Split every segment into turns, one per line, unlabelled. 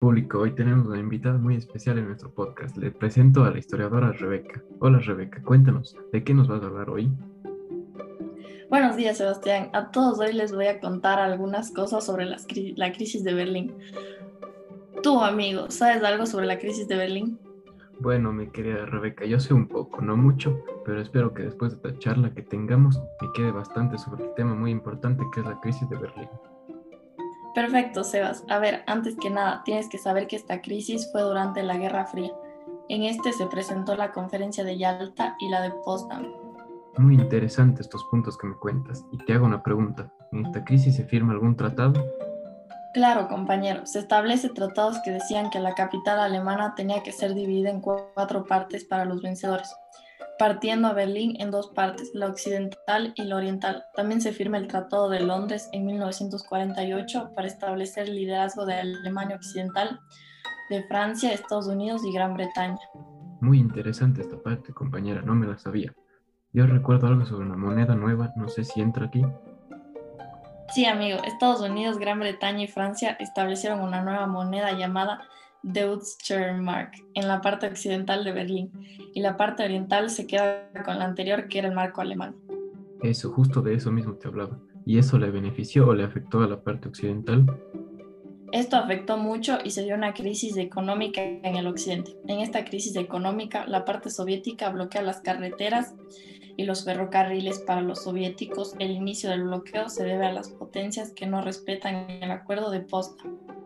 Público, hoy tenemos una invitada muy especial en nuestro podcast. Le presento a la historiadora Rebeca. Hola Rebeca, cuéntanos, ¿de qué nos vas a hablar hoy?
Buenos días Sebastián, a todos hoy les voy a contar algunas cosas sobre la crisis de Berlín. Tú, amigo, ¿sabes algo sobre la crisis de Berlín?
Bueno, mi querida Rebeca, yo sé un poco, no mucho, pero espero que después de esta charla que tengamos me quede bastante sobre el tema muy importante que es la crisis de Berlín.
Perfecto, Sebas. A ver, antes que nada, tienes que saber que esta crisis fue durante la Guerra Fría. En este se presentó la conferencia de Yalta y la de Potsdam.
Muy interesante estos puntos que me cuentas. Y te hago una pregunta. ¿En esta crisis se firma algún tratado?
Claro, compañero. Se establece tratados que decían que la capital alemana tenía que ser dividida en cuatro partes para los vencedores partiendo a Berlín en dos partes, la occidental y la oriental. También se firma el Tratado de Londres en 1948 para establecer el liderazgo de Alemania Occidental, de Francia, Estados Unidos y Gran Bretaña.
Muy interesante esta parte, compañera, no me la sabía. Yo recuerdo algo sobre una moneda nueva, no sé si entra aquí.
Sí, amigo, Estados Unidos, Gran Bretaña y Francia establecieron una nueva moneda llamada Deutscher Mark en la parte occidental de Berlín y la parte oriental se queda con la anterior que era el marco alemán.
Eso, justo de eso mismo te hablaba. ¿Y eso le benefició o le afectó a la parte occidental?
Esto afectó mucho y se dio una crisis económica en el occidente. En esta crisis económica, la parte soviética bloquea las carreteras y los ferrocarriles para los soviéticos. El inicio del bloqueo se debe a las potencias que no respetan el acuerdo de Potsdam.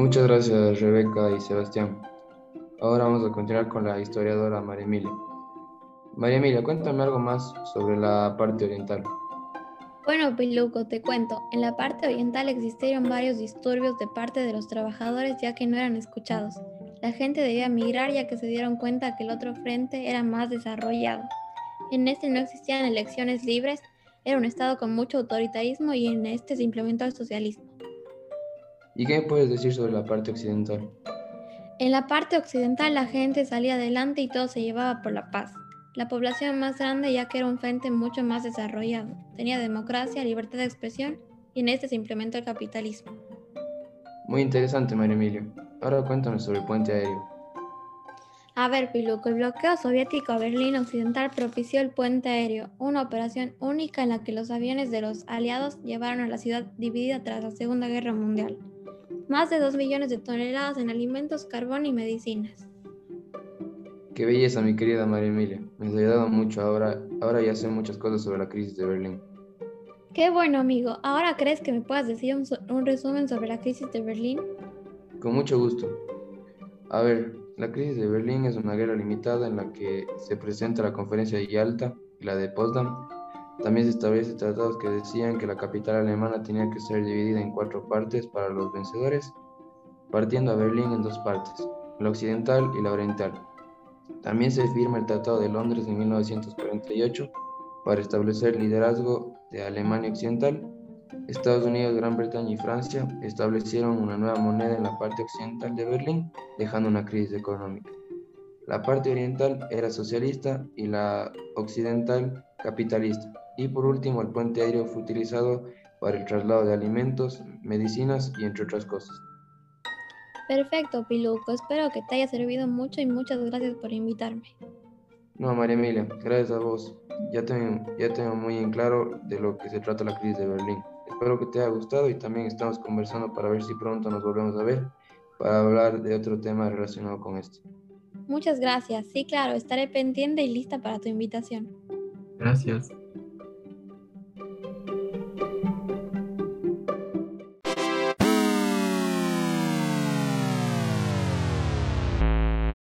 Muchas gracias Rebeca y Sebastián. Ahora vamos a continuar con la historiadora María Emilia. María Emilia, cuéntame algo más sobre la parte oriental.
Bueno, Piluco, te cuento. En la parte oriental existieron varios disturbios de parte de los trabajadores ya que no eran escuchados. La gente debía migrar ya que se dieron cuenta que el otro frente era más desarrollado. En este no existían elecciones libres, era un estado con mucho autoritarismo y en este se implementó el socialismo.
¿Y qué puedes decir sobre la parte occidental?
En la parte occidental la gente salía adelante y todo se llevaba por la paz. La población más grande ya que era un frente mucho más desarrollado. Tenía democracia, libertad de expresión y en este se implementó el capitalismo.
Muy interesante, María Emilio. Ahora cuéntanos sobre el puente aéreo.
A ver, Piluco, el bloqueo soviético a Berlín Occidental propició el puente aéreo, una operación única en la que los aviones de los aliados llevaron a la ciudad dividida tras la Segunda Guerra Mundial más de 2 millones de toneladas en alimentos, carbón y medicinas.
Qué belleza, mi querida María Emilia. Me has ayudado mucho ahora. Ahora ya sé muchas cosas sobre la crisis de Berlín.
Qué bueno, amigo. ¿Ahora crees que me puedas decir un, un resumen sobre la crisis de Berlín?
Con mucho gusto. A ver, la crisis de Berlín es una guerra limitada en la que se presenta la conferencia de Yalta y la de Potsdam también se establecen tratados que decían que la capital alemana tenía que ser dividida en cuatro partes para los vencedores, partiendo a Berlín en dos partes, la occidental y la oriental. También se firma el Tratado de Londres en 1948 para establecer el liderazgo de Alemania Occidental. Estados Unidos, Gran Bretaña y Francia establecieron una nueva moneda en la parte occidental de Berlín, dejando una crisis económica. La parte oriental era socialista y la occidental capitalista. Y por último, el puente aéreo fue utilizado para el traslado de alimentos, medicinas y entre otras cosas.
Perfecto, Piluco. Espero que te haya servido mucho y muchas gracias por invitarme.
No, María Emilia, gracias a vos. Ya tengo, ya tengo muy en claro de lo que se trata la crisis de Berlín. Espero que te haya gustado y también estamos conversando para ver si pronto nos volvemos a ver para hablar de otro tema relacionado con esto.
Muchas gracias. Sí, claro, estaré pendiente y lista para tu invitación.
Gracias.